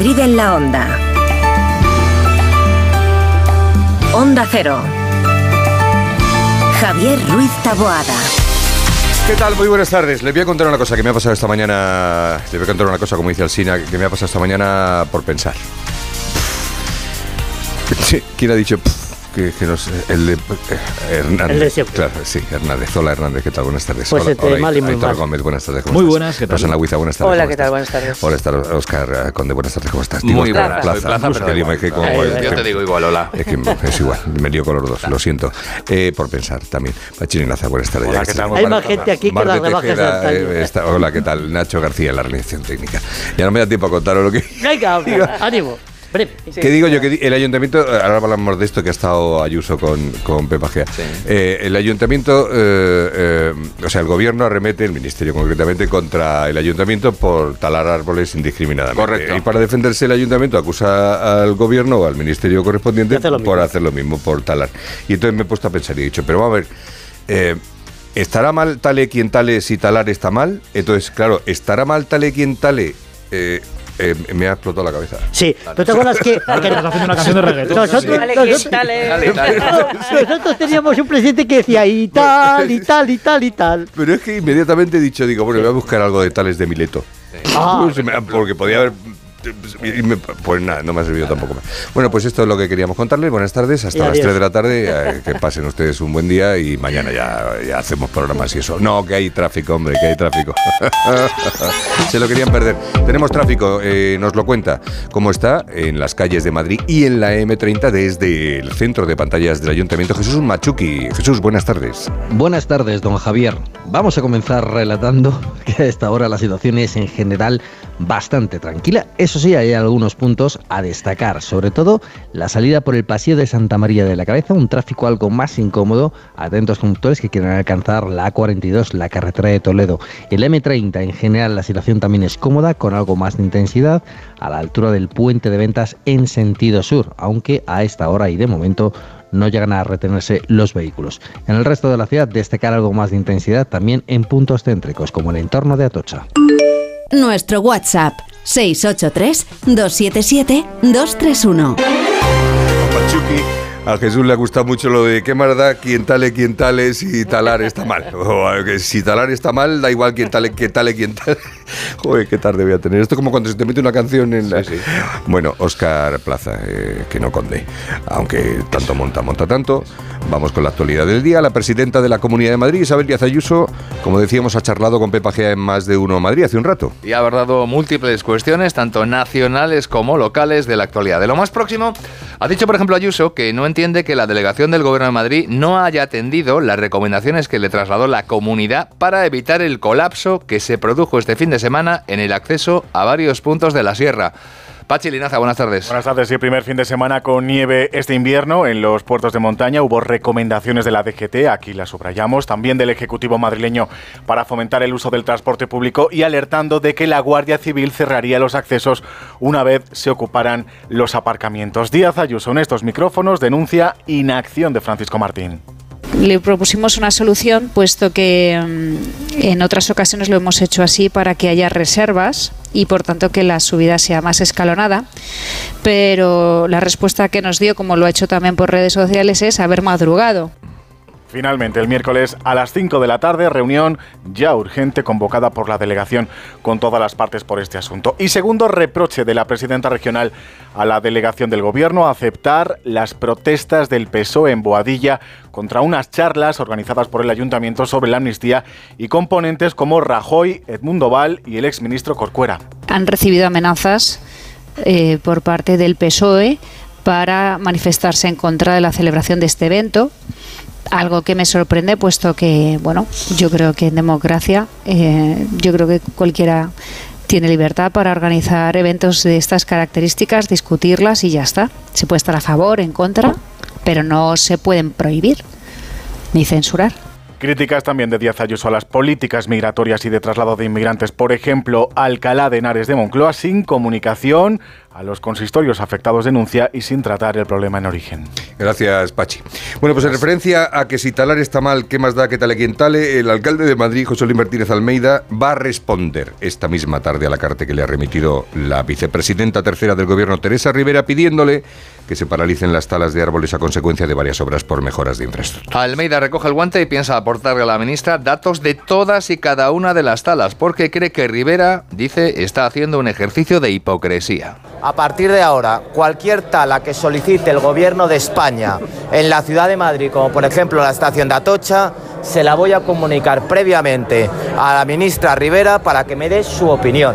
Madrid en la onda. Onda Cero. Javier Ruiz Taboada. ¿Qué tal? Muy buenas tardes. Le voy a contar una cosa que me ha pasado esta mañana. Le voy a contar una cosa, como dice Alsina, que me ha pasado esta mañana por pensar. ¿Quién ha dicho? Que, que nos, el de, eh, Hernández. El de siempre. Claro, sí, Hernández. Hola Hernández, ¿qué tal? Buenas tardes. Pues hola, este, hola, mal y muy Aitor mal. Gómez, buenas tardes. ¿cómo Muy estás? buenas, ¿qué tal? Rosana Huiza, buenas tardes. Hola, ¿cómo ¿qué tal? Buenas tardes. Hola, está Oscar eh, Conde, buenas tardes, ¿cómo estás? Muy buenas. Plaza, Plaza, es pero que igual. como- Ay, es Yo te digo igual, hola. Es que es igual, me lío con los dos, lo siento. Eh, por pensar también. Pachirinaza, buenas tardes. Hola, ¿qué tal? Hay más gente aquí que las rebajas de eh, hola, ¿qué tal? Nacho García la realización técnica. Ya no me da tiempo a contaros lo que... Venga, ánimo. Breve. ¿Qué digo yo? Que el ayuntamiento, ahora hablamos de esto que ha estado Ayuso con, con Pepa Gea. Sí. Eh, el ayuntamiento, eh, eh, o sea, el gobierno arremete, el ministerio concretamente, contra el ayuntamiento por talar árboles indiscriminadamente. Correcto. Y para defenderse el ayuntamiento acusa al gobierno o al ministerio correspondiente hace por hacer lo mismo, por talar. Y entonces me he puesto a pensar y he dicho, pero vamos a ver. eh, ¿Estará mal tale quien tale si talar está mal? Entonces, claro, ¿estará mal tale quien tale? Eh, eh, me ha explotado la cabeza. Sí, ¿tú te acuerdas que, que Estás haciendo una canción de reggaetón. nosotros, Dale, nosotros- ¿qué tal? Dale, dale. nosotros teníamos un presidente que decía y tal, y tal, y tal, y tal? Pero es que inmediatamente he dicho, digo, bueno, voy a buscar algo de tales de Mileto. Ah, porque podía haber... y me- pues nada, no me ha servido tampoco más. Bueno, pues esto es lo que queríamos contarles. Buenas tardes, hasta las adiós. 3 de la tarde. eh, que pasen ustedes un buen día y mañana ya, ya hacemos programas y eso. No, que hay tráfico, hombre, que hay tráfico. Se lo querían perder. Tenemos tráfico, eh, nos lo cuenta. ¿Cómo está en las calles de Madrid y en la M30 desde el centro de pantallas del Ayuntamiento? Jesús Machuqui. Jesús, buenas tardes. Buenas tardes, don Javier. Vamos a comenzar relatando que a esta hora la situación es en general bastante tranquila. Eso sí, hay algunos puntos a destacar, sobre todo la salida por el Paseo de Santa María de la Cabeza, un tráfico algo más incómodo. Atentos conductores que quieran alcanzar la A42, la carretera de Toledo. El M30 en general la situación también es cómoda, con algo más de intensidad, a la altura del puente de ventas en sentido sur, aunque a esta hora y de momento no llegan a retenerse los vehículos. En el resto de la ciudad destacar algo más de intensidad también en puntos céntricos como el entorno de Atocha. Nuestro WhatsApp 683-277-231. Pachuqui. A Jesús le gusta mucho lo de qué más da quien tale, quien tale, si talar está mal. O que si talar está mal, da igual quien tale, que tale, quien tale. Joder, qué tarde voy a tener. Esto es como cuando se te mete una canción en la... Bueno, Oscar Plaza, eh, que no conde. Aunque tanto monta, monta tanto. Vamos con la actualidad del día. La presidenta de la Comunidad de Madrid, Isabel Díaz Ayuso, como decíamos, ha charlado con Pepa Gea en más de uno Madrid hace un rato. Y ha abordado múltiples cuestiones, tanto nacionales como locales, de la actualidad. De lo más próximo, ha dicho, por ejemplo, Ayuso que no entiende que la delegación del Gobierno de Madrid no haya atendido las recomendaciones que le trasladó la comunidad para evitar el colapso que se produjo este fin de semana en el acceso a varios puntos de la sierra. Pachi Linaza, buenas tardes. Buenas tardes. Sí, primer fin de semana con nieve este invierno en los puertos de montaña. Hubo recomendaciones de la DGT, aquí las subrayamos, también del Ejecutivo madrileño para fomentar el uso del transporte público y alertando de que la Guardia Civil cerraría los accesos una vez se ocuparan los aparcamientos. Díaz Ayuso en estos micrófonos denuncia inacción de Francisco Martín. Le propusimos una solución, puesto que mm, en otras ocasiones lo hemos hecho así para que haya reservas y por tanto que la subida sea más escalonada. Pero la respuesta que nos dio, como lo ha hecho también por redes sociales, es haber madrugado. Finalmente, el miércoles a las 5 de la tarde, reunión ya urgente convocada por la delegación con todas las partes por este asunto. Y segundo reproche de la presidenta regional a la delegación del gobierno, aceptar las protestas del PSOE en Boadilla contra unas charlas organizadas por el ayuntamiento sobre la amnistía y componentes como Rajoy, Edmundo Val y el exministro Corcuera. Han recibido amenazas eh, por parte del PSOE para manifestarse en contra de la celebración de este evento. Algo que me sorprende, puesto que, bueno, yo creo que en democracia, eh, yo creo que cualquiera tiene libertad para organizar eventos de estas características, discutirlas y ya está. Se puede estar a favor, en contra, pero no se pueden prohibir ni censurar. Críticas también de Díaz Ayuso a las políticas migratorias y de traslado de inmigrantes. Por ejemplo, Alcalá de Henares de Moncloa sin comunicación a los consistorios afectados denuncia y sin tratar el problema en origen. Gracias, Pachi. Bueno, pues en referencia a que si talar está mal, ¿qué más da que tale quien tale? El alcalde de Madrid, José Luis Martínez Almeida, va a responder esta misma tarde a la carta que le ha remitido la vicepresidenta tercera del gobierno, Teresa Rivera, pidiéndole que se paralicen las talas de árboles a consecuencia de varias obras por mejoras de infraestructura. Almeida recoge el guante y piensa aportarle a la ministra datos de todas y cada una de las talas, porque cree que Rivera, dice, está haciendo un ejercicio de hipocresía. A partir de ahora, cualquier tala que solicite el Gobierno de España en la ciudad de Madrid, como por ejemplo la estación de Atocha, se la voy a comunicar previamente a la ministra Rivera para que me dé su opinión.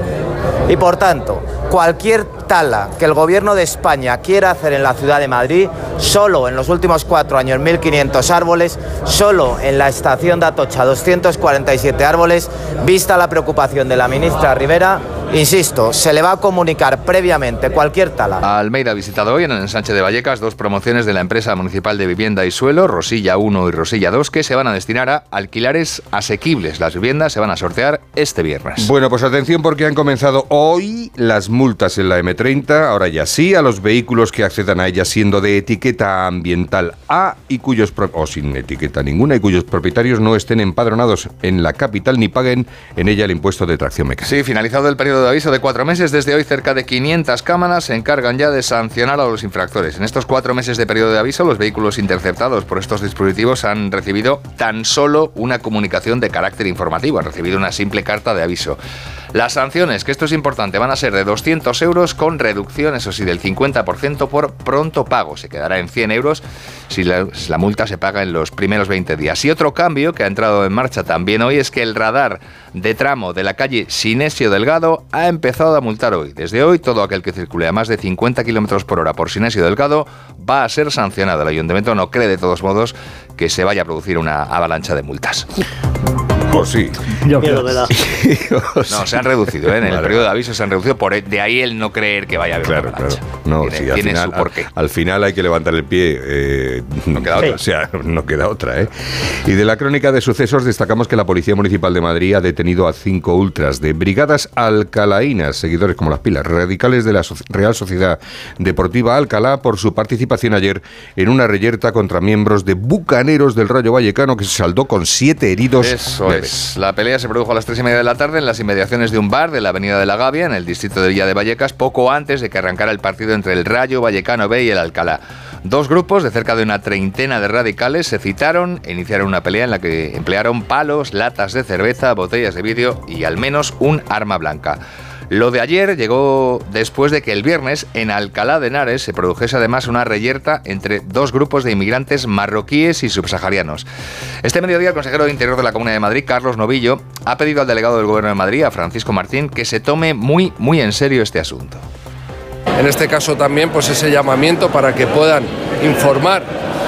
Y por tanto, cualquier tala que el Gobierno de España quiera hacer en la ciudad de Madrid, solo en los últimos cuatro años 1.500 árboles, solo en la estación de Atocha 247 árboles, vista la preocupación de la ministra Rivera, Insisto, se le va a comunicar previamente cualquier tala. Almeida ha visitado hoy en el ensanche de Vallecas dos promociones de la empresa municipal de vivienda y suelo, Rosilla 1 y Rosilla 2, que se van a destinar a alquilares asequibles. Las viviendas se van a sortear este viernes. Bueno, pues atención porque han comenzado hoy las multas en la M30, ahora ya sí, a los vehículos que accedan a ella siendo de etiqueta ambiental A y cuyos o sin etiqueta ninguna y cuyos propietarios no estén empadronados en la capital ni paguen en ella el impuesto de tracción mecánica. Sí, finalizado el periodo de aviso de cuatro meses, desde hoy cerca de 500 cámaras se encargan ya de sancionar a los infractores. En estos cuatro meses de periodo de aviso, los vehículos interceptados por estos dispositivos han recibido tan solo una comunicación de carácter informativo, han recibido una simple carta de aviso. Las sanciones, que esto es importante, van a ser de 200 euros con reducción, eso sí, del 50% por pronto pago. Se quedará en 100 euros si la, si la multa se paga en los primeros 20 días. Y otro cambio que ha entrado en marcha también hoy es que el radar de tramo de la calle Sinesio Delgado ha empezado a multar hoy. Desde hoy, todo aquel que circule a más de 50 kilómetros por hora por Sinesio Delgado va a ser sancionado. El ayuntamiento no cree de todos modos que se vaya a producir una avalancha de multas. Sí. No, se han reducido, ¿eh? en el periodo de aviso se han reducido, por de ahí el no creer que vaya a haber claro. No, tiene, sí, al su porqué. Al, final hay que levantar el pie, eh, no queda otra, o sea, no queda otra. ¿eh? Y de la crónica de sucesos destacamos que la Policía Municipal de Madrid ha detenido a cinco ultras de brigadas alcalaínas, seguidores como las pilas, radicales de la Real Sociedad Deportiva Alcalá por su participación ayer en una reyerta contra miembros de Bucaneros del Rayo Vallecano que se saldó con siete heridos. Eso de la pelea se produjo a las 3 y media de la tarde en las inmediaciones de un bar de la Avenida de la Gavia, en el distrito de Villa de Vallecas, poco antes de que arrancara el partido entre el Rayo Vallecano B y el Alcalá. Dos grupos de cerca de una treintena de radicales se citaron e iniciaron una pelea en la que emplearon palos, latas de cerveza, botellas de vidrio y al menos un arma blanca. Lo de ayer llegó después de que el viernes en Alcalá de Henares se produjese además una reyerta entre dos grupos de inmigrantes marroquíes y subsaharianos. Este mediodía el consejero de Interior de la Comunidad de Madrid, Carlos Novillo, ha pedido al delegado del Gobierno de Madrid, a Francisco Martín, que se tome muy, muy en serio este asunto. En este caso también pues ese llamamiento para que puedan informar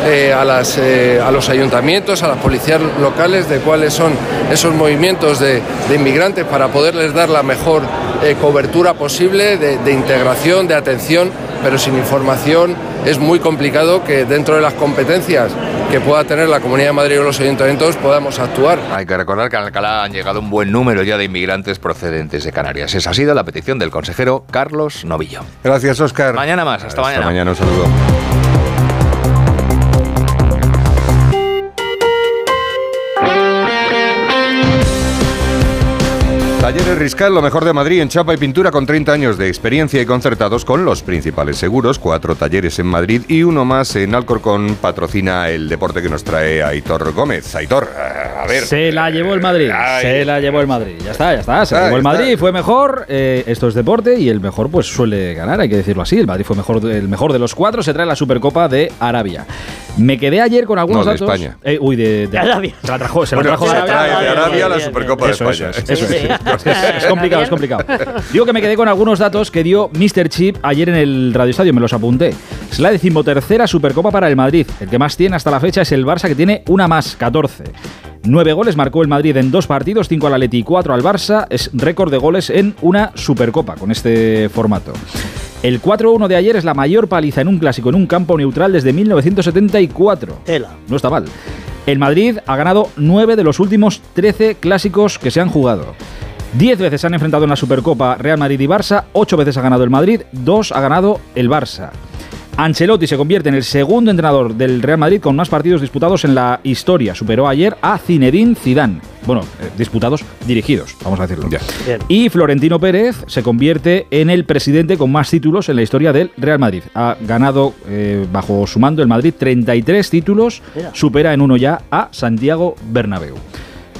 eh, eh, a los ayuntamientos, a las policías locales de cuáles son esos movimientos de, inmigrantes para poderles dar la mejor eh, cobertura posible de integración, de atención, pero sin información es muy complicado que dentro de las competencias que pueda tener la Comunidad de Madrid o los ayuntamientos podamos actuar. Hay que recordar que en Alcalá han llegado un buen número ya de inmigrantes procedentes de Canarias. Esa ha sido la petición del consejero Carlos Novillo. Gracias, Oscar. Mañana más, hasta mañana. Hasta mañana, un saludo. Talleres Riscal, lo mejor de Madrid en chapa y pintura con 30 años de experiencia y concertados con los principales seguros, cuatro talleres en Madrid y uno más en Alcorcón patrocina el deporte que nos trae Aitor Gómez. Aitor, a ver. Se la llevó el Madrid. Ay. Se la llevó el Madrid. Ya está, ya está. Se la llevó el. Madrid. Fue mejor. eh, esto es deporte y el mejor pues suele ganar, hay que decirlo así. El Madrid fue mejor, el mejor de los cuatro. Se trae la Supercopa de Arabia. Me quedé ayer con algunos No, de datos. España. Eh, uy, de, de Arabia. Se la trajo, se la Bueno, trajo de se Arabia. trae de Arabia la Supercopa de España. eso eso. Sí. Es complicado, es complicado. Digo que me quedé con algunos datos que dio Mr. Chip ayer en el Radio Estadio, me los apunté. Es la decimotercera Supercopa para el Madrid. El que más tiene hasta la fecha es el Barça, que tiene una más, 14. Nueve goles marcó el Madrid en dos partidos, cinco al Atleti y cuatro al Barça. Es récord de goles en una Supercopa con este formato. El 4-1 de ayer es la mayor paliza en un clásico en un campo neutral desde 1974. Tela. No está mal. El Madrid ha ganado 9 de los últimos 13 clásicos que se han jugado. 10 veces se han enfrentado en la Supercopa Real Madrid y Barça, 8 veces ha ganado el Madrid, 2 ha ganado el Barça. Ancelotti se convierte en el segundo entrenador del Real Madrid con más partidos disputados en la historia. Superó ayer a Zinedine Zidane. Bueno, eh, disputados, dirigidos, vamos a decirlo. Ya. Y Florentino Pérez se convierte en el presidente con más títulos en la historia del Real Madrid. Ha ganado eh, bajo su mando el Madrid 33 títulos, supera en uno ya a Santiago Bernabéu.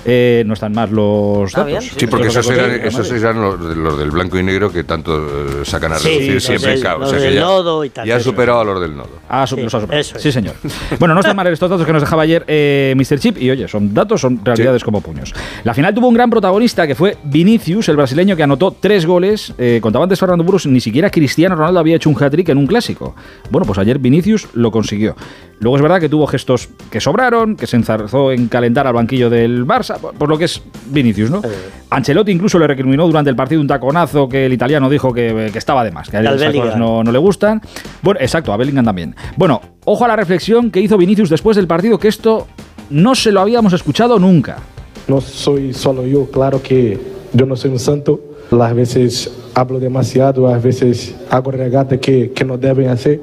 Eh, no están más los datos. bien. Sí, porque esos eran, esos eran los, los del blanco y negro que tanto eh, sacan a Sí, reducir los siempre. del- claro, o los sea que del ya- nodo y tal. Ya ha superado a los del nodo. Ah, su- Sí, los ha superado. eso es. Sí, señor. Bueno, no están mal estos datos que nos dejaba ayer eh, Mr. Chip. Y oye, son datos, son realidades como puños. La final tuvo un gran protagonista que fue Vinicius, el brasileño que anotó tres goles. Eh, contaba antes Fernando Burgos, ni siquiera Cristiano Ronaldo había hecho un hat-trick en un clásico. Bueno, pues ayer Vinicius lo consiguió. Luego es verdad que tuvo gestos que sobraron, que se enzarzó en calentar al banquillo del Barça, por lo que es Vinicius, ¿no? Ancelotti incluso le recriminó durante el partido un taconazo que el italiano dijo que, que estaba de más, que a él no, no le gustan. Bueno, exacto, a Bellingham también. Bueno, ojo a la reflexión que hizo Vinicius después del partido, que esto no se lo habíamos escuchado nunca. No soy solo yo, claro que yo no soy un santo. Las veces hablo demasiado, a veces hago regatas que, que no deben hacer,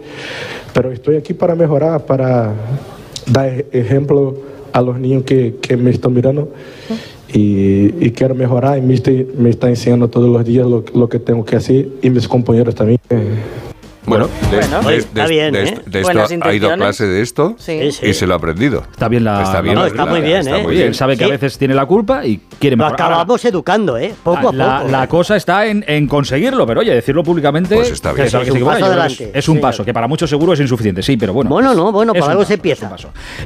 pero estoy aquí para mejorar, para dar ejemplo a los niños que, que me están mirando y, y quiero mejorar y me está, me está enseñando todos los días lo, lo que tengo que hacer y mis compañeros también. Bueno, de, Bueno. de- Oye, de- está bien, de ¿eh? esto- de Buenas esto ha ido a clase de esto Sí. Sí, y se lo ha aprendido. Está bien la. Está bien, No, la- está la- muy bien, está ¿eh? muy bien. él sabe que a Sí. veces tiene la culpa y quiere Lo mejorar. Ahora, acabamos educando, ¿eh? Poco a poco. la cosa está en, en conseguirlo, pero oye, decirlo públicamente Pues está bien. Es se un paso yo adelante, Es, es un paso, que para muchos seguro es insuficiente, sí, pero bueno. Bueno, no, bueno, es por un algo paso, se es empieza.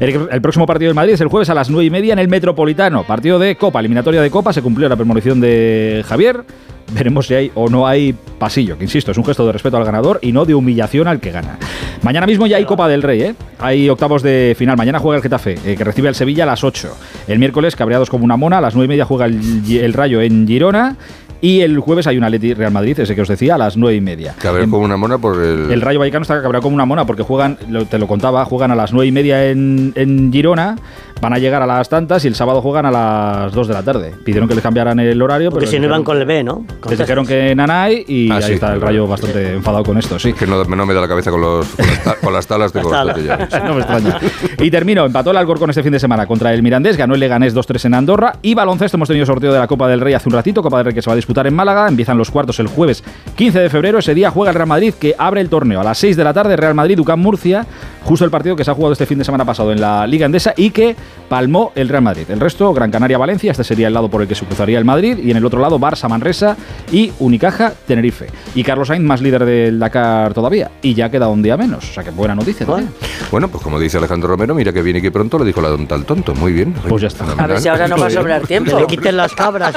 el próximo partido del Madrid es el jueves a las 9 y media en el Metropolitano. Partido de Copa, eliminatoria de Copa. Se cumplió la premonición de Javier. Veremos si hay o no hay pasillo, que insisto, es un gesto de respeto al ganador y no de humillación al que gana. Mañana mismo ya hay Copa del Rey, ¿eh? Hay octavos de final. Mañana juega el Getafe, eh, que recibe al Sevilla a las 8. El miércoles, cabreados como una mona, a las 9 y media juega el, el Rayo en Girona. Y el jueves hay un Atleti Real Madrid, ese que os decía, a las 9 y media. Cabrón En- como una mona por el. el Rayo Vallecano está cabreado como una mona porque juegan, lo- te lo contaba, juegan a las 9 y media en, en Girona, van a llegar a las tantas y el sábado juegan a las 2 de la tarde. Pidieron que les cambiaran el horario, Porque pero si no iban con el B, ¿no? Con les dijeron que Nanay y Ah, ahí sí, está el claro. Rayo bastante enfadado con esto, sí. Que no, no me da la cabeza con, los, con, las, con las talas, Las bastante ya. No me extraña. Y termino, empató el Alcorcón este fin de semana contra el Mirandés, ganó el Leganés 2-3 en Andorra y baloncesto hemos tenido sorteo de la Copa del Rey hace un ratito, Copa del Rey que se va a disputar en Málaga, empiezan los cuartos el jueves 15 de febrero, ese día juega el Real Madrid que abre el torneo a las 6 de la tarde, Real Madrid, UCAM Murcia, justo el partido que se ha jugado este fin de semana pasado en la Liga Endesa y que palmó el Real Madrid. El resto, Gran Canaria Valencia, este sería el lado por el que se cruzaría el Madrid y en el otro lado Barça Manresa y Unicaja Tenerife. Y Carlos Sainz más líder del Dakar todavía y ya queda un día menos, o sea que buena noticia. también. Bueno, pues como dice Alejandro Romero, mira que viene y que pronto, lo dijo la tonta al tonto. Muy bien. Pues ya está. A ver si ahora no va a sobrar tiempo. Que le quiten las cabras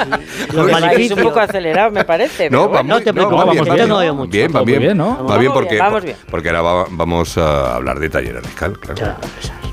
y los un poco acelerado, me parece. No, pero bueno. no te no, va preocupes, bien, va yo bien. no oigo mucho. Bien, va bien. bien, ¿no? Va bien bien, porque, vamos bien. porque ahora va- vamos a hablar de taller fiscal, claro. Es.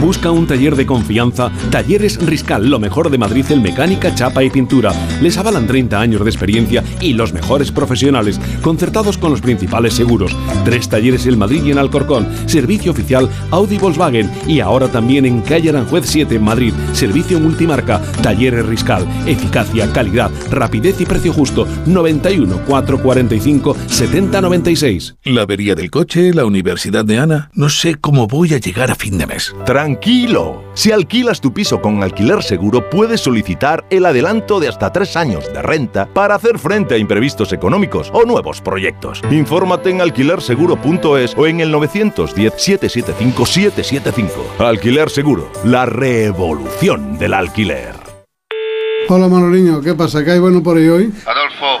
Busca un taller de confianza. Talleres Riscal, lo mejor de Madrid en mecánica, chapa y pintura. Les avalan 30 años de experiencia y los mejores profesionales, concertados con los principales seguros. Tres talleres en Madrid y en Alcorcón. Servicio oficial Audi Volkswagen y ahora también en calle Aranjuez 7 en Madrid. Servicio multimarca. Talleres Riscal. Eficacia, calidad, rapidez y precio justo. 91 445 7096. La avería del coche, la universidad de Ana. No sé cómo voy a llegar a fin de mes. Tranquilo. Si alquilas tu piso con alquiler seguro, puedes solicitar el adelanto de hasta tres años de renta para hacer frente a imprevistos económicos o nuevos proyectos. Infórmate en alquilerseguro.es o en el 910-775-775. Alquiler Seguro, la revolución del alquiler. Hola Manoliño, ¿qué pasa? ¿Qué hay bueno por ahí hoy? Adolfo,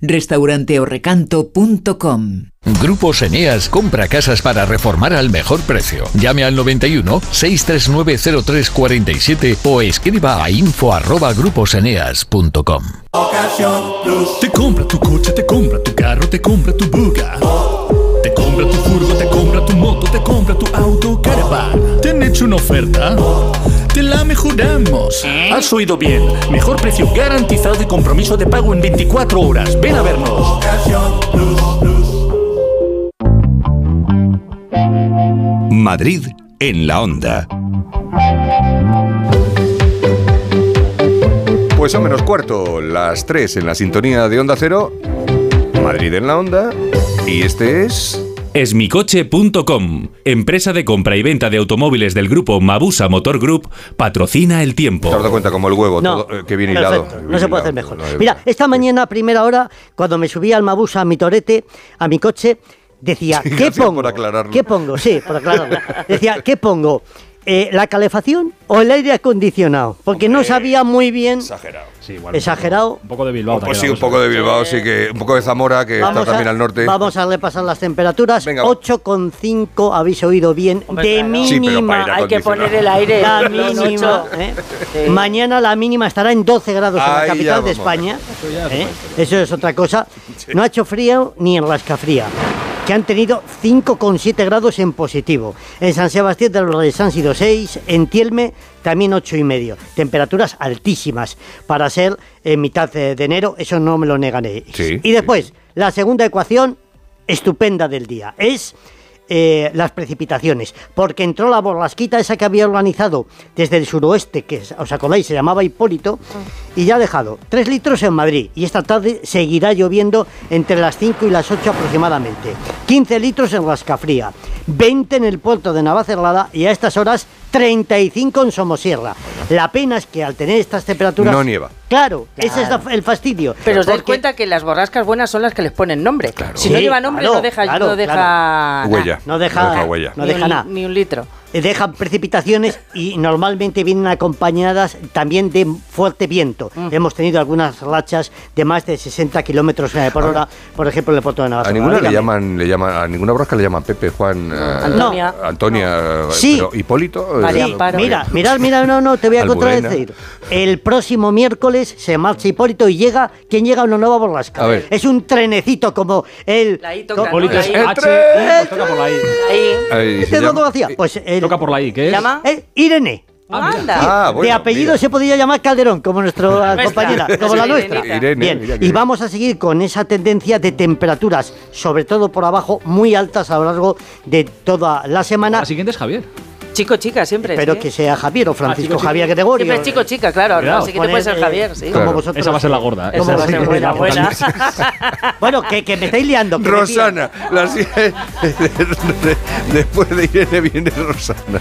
restauranteorrecanto.com. Grupos Eneas compra casas para reformar al mejor precio. Llame al 91 639 0347 o escriba a info arroba gruposeneas.com. Te compra tu coche, te compra tu carro, te compra tu buga. Te compra compra tu furgo, te compra tu moto, te compra tu auto, caravan. ¿Te han hecho una oferta? Te la mejoramos. Has oído bien. Mejor precio garantizado y compromiso de pago en 24 horas. Ven a vernos. Madrid en la onda. Pues son menos cuarto, las 3 en la sintonía de Onda Cero, Madrid en la onda, y este es... Esmicoche.com, empresa de compra y venta de automóviles del grupo Mabusa Motor Group, patrocina el tiempo. Te has dado cuenta como el huevo, No. todo, eh, que viene hilado. No se puede hacer mejor. Mira, esta mañana, a primera hora, cuando me subí al Mabusa, a mi torete, a mi coche, decía, Sí, ¿qué pongo? por aclararlo. ¿Qué pongo? Sí, por aclararlo. Decía, ¿qué pongo? Eh, ¿La calefacción o el aire acondicionado? Porque no sabía muy bien. Exagerado. Exagerado. Un poco de Bilbao. Pues sí, un poco de Bilbao, sí que un poco de Zamora, que está también al norte. vamos a repasar las temperaturas. 8,5, habéis oído bien, de mínima. Sí, Hay que poner el aire. La mínima. ¿eh? Sí. Mañana la mínima estará en 12 grados en la capital de vamos. España. ¿eh? Eso es otra cosa. No ha hecho frío ni en Rascafría, que han tenido 5,7 grados en positivo. En San Sebastián de los Reyes han sido 6, en Tielme también 8 y medio. Temperaturas altísimas para ser en mitad de, enero, eso no me lo negaré. Sí, y después, la segunda ecuación estupenda del día es eh, las precipitaciones, porque entró la borrasquita esa que había organizado desde el suroeste, que os acordáis, se llamaba Hipólito, y ya ha dejado 3 litros en Madrid, y esta tarde seguirá lloviendo entre las 5 y las 8 aproximadamente. 15 litros en Rascafría, 20 en el puerto de Navacerrada y a estas horas 35 en Somosierra. La pena es que al tener estas temperaturas... No nieva. Claro, ese es la- el fastidio. Pero os dais cuenta que las borrascas buenas son las que les ponen nombre. Si no lleva nombre, claro, no deja, claro, no deja claro. Huella. No deja, No deja huella. no ni deja un- nada. Ni un litro. Eh, Dejan precipitaciones y normalmente vienen acompañadas también de fuerte viento. Mm. Hemos tenido algunas rachas de más de 60 kilómetros eh, por hora, por ejemplo, en el puerto de Navarra. A ninguna le llaman, le llaman, a ninguna borrasca le llaman Pepe, Juan, eh, Antonia. Antonia, Sí. pero Hipólito. eh, Sí, mira, mira, mira, no, no, te voy a contradecir. El próximo miércoles se marcha Hipólito y llega, ¿quién llega? Una nueva borrasca. A ver. Es un trenecito como el... toca, Hipólito es el H, toca por la I. ¿Este dónde lo hacía? Pues el- Toca por la I, ¿qué es? ¿Llama? Eh, Irene. Anda. Ah, bueno, de apellido mira. se podría llamar Calderón, como nuestra compañera, como la nuestra. Irene, Bien, y vamos a seguir con esa tendencia de temperaturas, sobre todo por abajo, muy altas a lo largo de toda la semana. La siguiente es Javier. Chico, chica, siempre. Espero sí. que sea Javier o Francisco chico, chico. Javier Gregorio. Siempre es chico, chica, claro. No, sí que te puede ser Javier, sí. Como vosotros. Esa va a ser la gorda. ¿eh? Esa va a ser buena, buena. Bueno, que, que me estáis liando. Rosana, la si- de- después de Irene viene Rosana.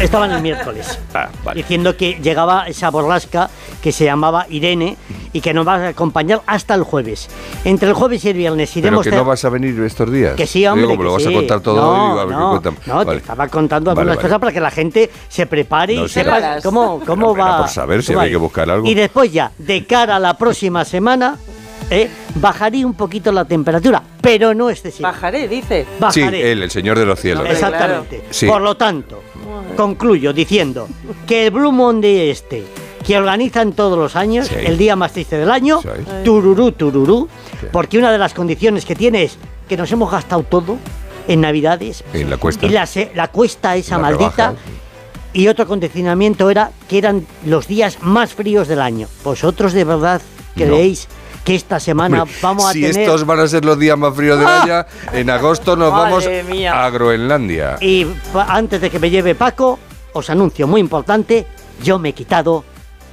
Estaban el miércoles. Ah, vale. Diciendo que llegaba esa borrasca que se llamaba Irene y que nos va a acompañar hasta el jueves. Entre el jueves y el viernes Pero iremos que ter- no vas a venir estos días. Que sí, hombre. Digo, como lo que vas a sí. contar todo no, hoy, a ver no, qué cuentan. No, te estaba contando Vale, algunas vale. cosas para que la gente se prepare No, y sí, sepa cómo, cómo Pero va. por saber si hay que buscar algo. Y después ya, de cara a la próxima semana, eh, bajaría un poquito la temperatura, pero no excesiva. Bajaré, dice. Sí, Bajaré. él, el señor de los cielos. Exactamente. Sí. Por lo tanto, concluyo diciendo que el Blue Monday este, que organizan todos los años, Sí. el día más triste del año, Sí. tururú, tururú, porque una de las condiciones que tiene es que nos hemos gastado todo en Navidades En la cuesta. y la, cuesta esa La maldita. rebaja. Y otro condicionamiento era que eran los días más fríos del año. ¿Vosotros de verdad creéis que esta semana Hombre, vamos a si tener... estos van a ser los días más fríos del ¡Ah! año, en agosto nos vamos mía. a Groenlandia. Y antes de que me lleve Paco, os anuncio muy importante, yo me he quitado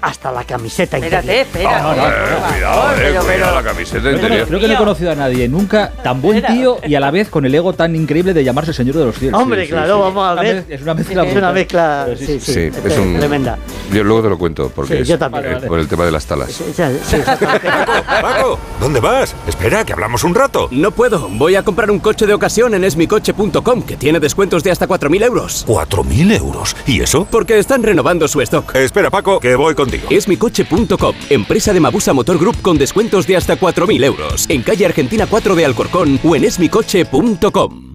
hasta la camiseta Espérate, interior. espérate. Ah, eh, cuidado, favor, eh, pero- cuidado pero- la camiseta Creo que, no, interior. creo que no he conocido a nadie nunca tan buen tío y a la vez con el ego tan increíble de llamarse Señor de los Cielos. Hombre, Sí, claro, sí. vamos a ver. Es una mezcla. Es una mezcla, sí, sí, Sí, es un. tremenda. Yo luego te lo cuento, porque Sí, es yo también. eh, Vale, por el tema de las talas. Exactamente. Paco, ¿dónde vas? Espera, que hablamos un rato. No puedo. Voy a comprar un coche de ocasión en esmicoche.com, que tiene descuentos de hasta 4.000 euros. ¿4.000 euros? ¿Y eso? Porque están renovando su stock. Espera, Paco, que voy contigo. Esmicoche.com, empresa de Mabusa Motor Group con descuentos de hasta 4.000 euros. En calle Argentina 4 de Alcorcón o en esmicoche.com.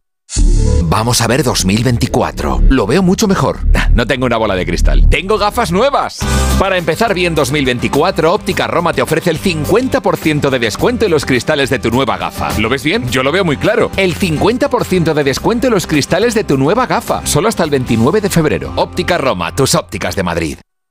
Vamos a ver 2024. Lo veo mucho mejor. No tengo una bola de cristal. Tengo gafas nuevas. Para empezar bien 2024, Óptica Roma te ofrece el 50% de descuento en los cristales de tu nueva gafa. ¿Lo ves bien? Yo lo veo muy claro. El 50% de descuento en los cristales de tu nueva gafa. Solo hasta el 29 de febrero. Óptica Roma, tus ópticas de Madrid.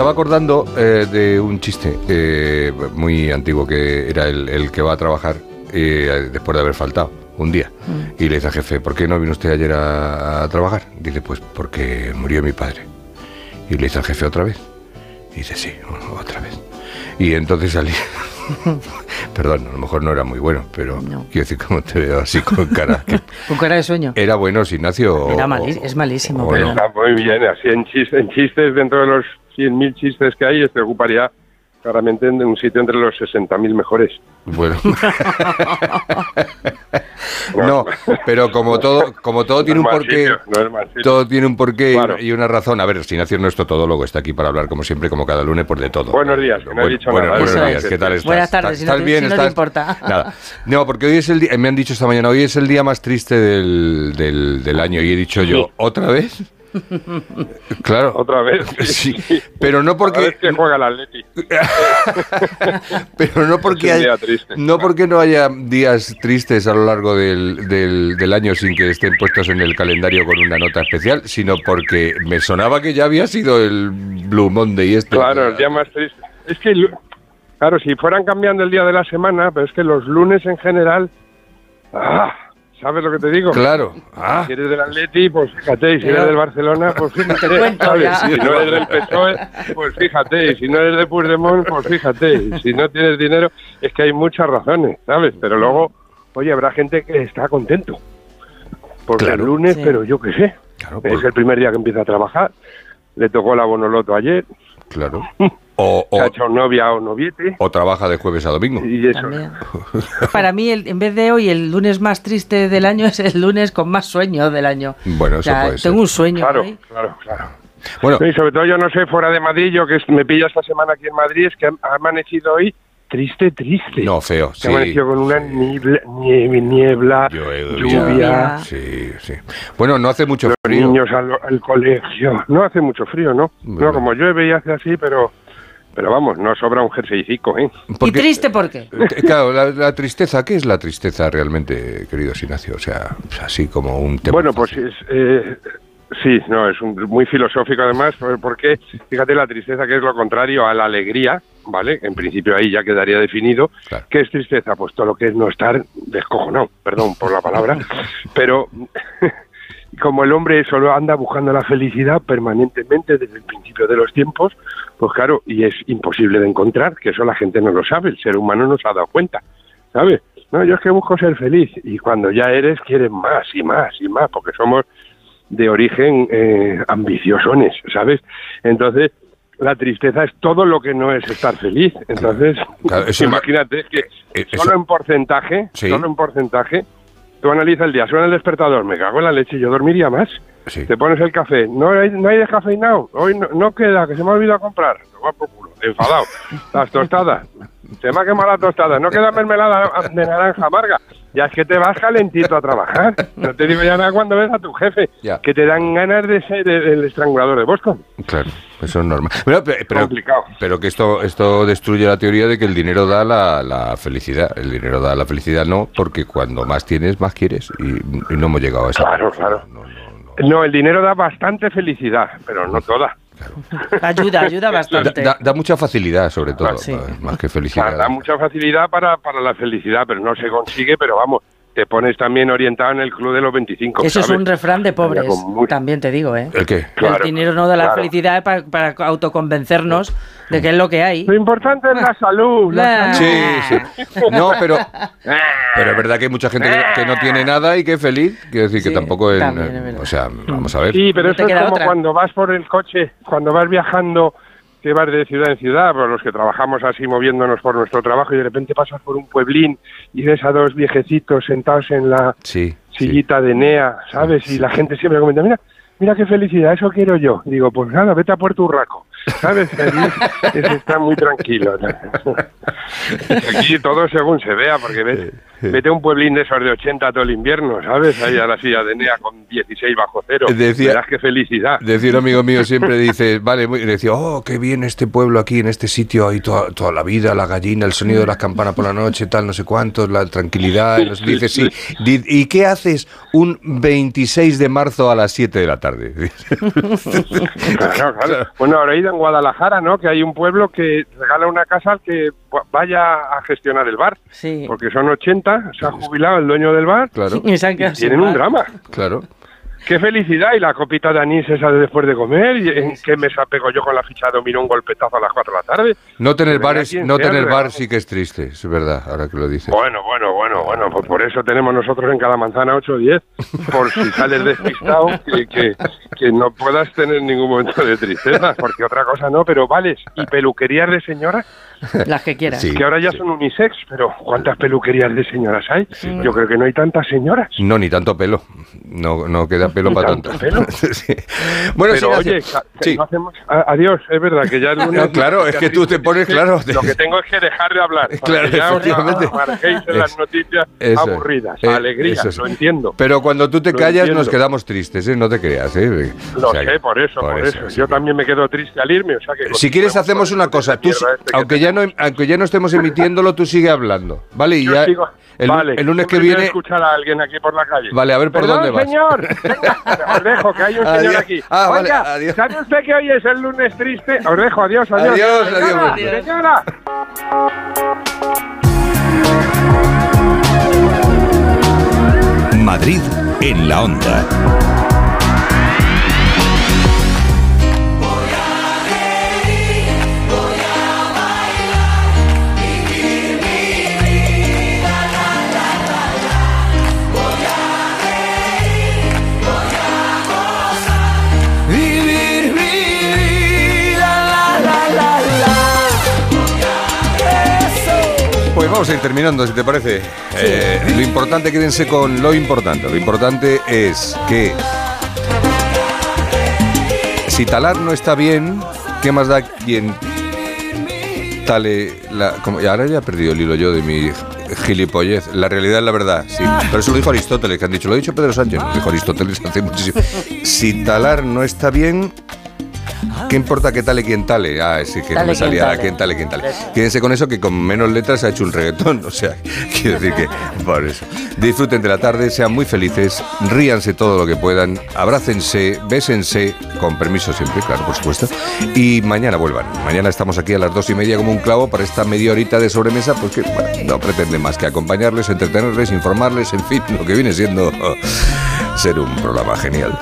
Estaba acordando eh, de un chiste eh, muy antiguo que era el, el que va a trabajar eh, después de haber faltado un día. Y le dice al jefe, ¿por qué no vino usted ayer a, a trabajar? Dice, pues porque murió mi padre. Y le dice al jefe otra vez. Y dice, sí, otra vez. Y entonces salí. Perdón, a lo mejor no era muy bueno, pero quiero decir, como te veo así con cara. que- Con cara de sueño. ¿Era bueno, Ignacio? o- Era mali- es malísimo. Pero- Está muy bien, así en chistes, en chistes dentro de los 100.000 chistes que hay, este ocuparía claramente en un sitio entre los 60.000 mejores. Bueno. No, pero como todo, como todo tiene un No es mal porqué, sitio, no todo tiene un porqué y- Claro. y una razón. A ver, Ignacio no es todólogo, está aquí para hablar como siempre, como cada lunes, por de todo. Buenos días, que no he dicho bueno, nada. buenos Eso días. ¿qué tal estás? Buenas tardes, si no ¿Estás te- bien? si no te ¿Estás- importa. Nada. No, porque hoy es el día, me han dicho esta mañana, hoy es el día más triste del, del, del año y he dicho yo, ¿otra vez? Claro. Otra vez. Sí, pero no porque... Vez que juega el Atleti. Pero no porque, hay- triste. no porque no haya días tristes a lo largo del, del- del año sin que estén puestos en el calendario con una nota especial, sino porque me sonaba que ya había sido el Blue Monday este. Claro, el día más triste. Es que, claro, si fueran cambiando el día de la semana, pero es que los lunes en general... ¡Ah! ¿Sabes lo que te digo? Claro. Ah. Si eres del Atleti, pues fíjate, y si eres del Barcelona, pues fíjate. Si no eres del PSOE, pues fíjate, y si no eres de Puigdemont, pues fíjate, y si no tienes dinero, es que hay muchas razones, ¿sabes? Pero luego, oye, habrá gente que está contento. Porque Claro. el lunes, Sí. pero yo qué sé, es el primer día que empieza a trabajar, le tocó la bonoloto ayer, Claro. O, o, hecho novia o noviete, o trabaja de jueves a domingo. y eso. También. Para mí, el- en vez de hoy, el lunes más triste del año es el lunes con más sueño del año. Bueno, O eso sea, puede ser. tengo un sueño. Claro, claro, claro. Bueno. y sobre todo yo no sé, fuera de Madrid, yo que me pilla esta semana aquí en Madrid, es que ha amanecido hoy triste, triste. No, feo, Se sí. ha amanecido con una niebla, nieve- niebla lluvia, Sí, sí. Bueno, no hace mucho los frío. niños al, al colegio. No hace mucho frío, ¿no? No, como llueve y hace así, pero pero vamos, no sobra un jerseycico, ¿eh? ¿Y triste por qué? Eh, Claro, la, la tristeza, ¿qué es la tristeza realmente, querido Ignacio? O sea, así como un tema. Bueno, pues es, eh, sí, no, es un- muy filosófico además, por- porque fíjate la tristeza que es lo contrario a la alegría, ¿vale? En principio ahí ya quedaría definido. ¿Qué es tristeza? Pues todo lo que es no estar descojonado, perdón por la palabra, pero como el hombre solo anda buscando la felicidad permanentemente desde el principio de los tiempos, pues claro, y es imposible de encontrar, que eso la gente no lo sabe, el ser humano no se ha dado cuenta, ¿sabes? No, yo es que busco ser feliz y cuando ya eres quieres más y más y más, porque somos de origen eh, ambiciosones, ¿sabes? Entonces, la tristeza es todo lo que no es estar feliz. Entonces, Claro, imagínate que eh, solo eso- en porcentaje, Sí. solo en porcentaje, tú analizas el día, suena el despertador, me cago en la leche, yo dormiría más. Te pones el café, no hay, no hay descafeinado, hoy no, no queda, que se me ha olvidado comprar. Toma por culo, enfadado. Las tostadas, se me ha quemado la tostada, no queda mermelada de naranja amarga. Ya es que te vas calentito a trabajar. No te digo ya nada cuando ves a tu jefe, que te dan ganas de ser el, estrangulador de Boston. Claro, eso es normal. Pero, pero, pero- Complicado. pero que esto, esto destruye la teoría de que el dinero da la, la felicidad. El dinero da la felicidad no, porque cuando más tienes, más quieres. Y, y no hemos llegado a eso. Claro, claro. No, el dinero da bastante felicidad, pero no toda. Ayuda, ayuda Da, bastante. da- da mucha facilidad, sobre todo, Sí. más que felicidad. da mucha facilidad para, para la felicidad, pero no se consigue, pero vamos, te pones también orientado en el club de los 25. Eso es un refrán de pobres, también te digo, ¿eh? ¿El qué? el dinero no da la claro. felicidad para, para autoconvencernos de que es lo que hay. Lo importante es la salud. la. Sí, sí. No, pero, pero es verdad que hay mucha gente que, que no tiene nada y que es feliz. Quiero decir que tampoco es. también es o sea, vamos a ver. Sí, pero No eso es como otra. cuando vas por el coche, cuando vas viajando, que vas de ciudad en ciudad, por los que trabajamos así moviéndonos por nuestro trabajo y de repente pasas por un pueblín y ves a dos viejecitos sentados en la Sí. sillita de Nea, ¿sabes? Y la gente siempre comenta, mira, mira qué felicidad, eso quiero yo. Digo, pues nada, vete a Puerto Urraco, ¿sabes? Allí está muy tranquilo. Aquí todo según se vea, porque ves, vete a un pueblín de esos de 80 todo el invierno, ¿sabes? Ahí a la silla de Nea con 16 bajo cero. Decía- Verás qué felicidad. Decía un amigo mío siempre, dice, vale, muy, decía, oh, qué bien este pueblo aquí, en este sitio, ahí toda, toda la vida, la gallina, el sonido de las campanas por la noche, tal, no sé cuántos, la tranquilidad. Y nos dice, sí. ¿Y qué haces un 26 de marzo a las 7 de la tarde? Claro, claro. Bueno, ahora he ido en Guadalajara, ¿no? Que hay un pueblo que regala una casa al que vaya a gestionar el bar. Sí. Porque son 80, se ha jubilado el dueño del bar. Claro. Y tienen un drama. Claro. Qué felicidad. Y la copita de anís esa de después de comer. ¿Y en qué mesa pego yo con la ficha de dominó un golpetazo a las 4 de la tarde? No tener Que venga bar, es- quien no tener bar sí que es triste, es verdad, ahora que lo dices. Bueno, bueno, bueno, bueno, pues por eso tenemos nosotros en cada manzana 8 o 10, por si sales despistado, que, que, que no puedas tener ningún momento de tristeza, porque otra cosa no, pero vales, y peluquerías de señoras, Las que quieras. que ahora ya son unisex, pero ¿cuántas peluquerías de señoras hay? Yo creo que no hay tantas señoras. No, ni tanto pelo. No, no queda pelo Ni para tanto pelo. Sí. Bueno, pero sí, oye, sí. no hacemos... adiós, es verdad que ya el lunes... No, claro, es que tú te pones, claro. Lo que tengo es que dejar de hablar. Claro, que ya os efectivamente. en las Es- noticias eso es. aburridas. Eh, Alegría, lo entiendo. Pero cuando tú te Lo callas nos entiendo. quedamos tristes, ¿eh? No te creas, ¿eh? Lo O sea sé, por eso, por, eso. Yo también me quedo triste al irme, o sea que... Si quieres hacemos una cosa, tú, este que aunque ya no aunque ya no estemos emitiéndolo, tú sigue hablando, ¿vale? Y ya sigo- el, vale, el lunes que viene escuchar a alguien aquí por la calle. Vale, a ver por dónde vas. señor. Os dejo, que hay un señor aquí. Ah, vale, Oiga, adiós. ¿sabe usted que hoy es el lunes triste? Os dejo, adiós, adiós. Adiós, Señora, adiós. Señora. Madrid en la onda. Ir terminando, si te parece. Eh, lo importante, quédense con lo importante. Lo importante es que si talar no está bien, ¿qué más da quien tale la... como- ahora ya he perdido el hilo yo de mi gilipollez. La realidad es la verdad, sí. Pero eso lo dijo Aristóteles, que han dicho, lo ha dicho Pedro Sánchez, lo dijo Aristóteles hace muchísimo. Si talar no está bien, ¿Qué importa que tale quien tale? Ah, sí, que me salía quien tale, quien tale. Quédense con eso que con menos letras se ha hecho un reggaetón. O sea, quiero decir que por eso. Disfruten de la tarde, sean muy felices, ríanse todo lo que puedan, abrácense, bésense, con permiso siempre, claro, por supuesto. Y mañana vuelvan. Mañana estamos aquí a las dos y media como un clavo para esta media horita de sobremesa, porque bueno, no pretende más que acompañarles, entretenerles, informarles, en fin, lo que viene siendo ser un programa genial.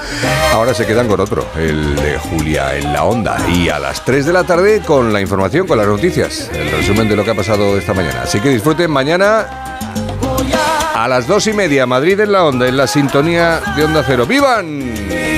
Ahora se quedan con otro, el de Julia en la onda. Y a las 3 de la tarde con la información, con las noticias, el resumen de lo que ha pasado esta mañana. Así que disfruten mañana a las 2 y media, Madrid en la onda, en la sintonía de Onda Cero. ¡Vivan!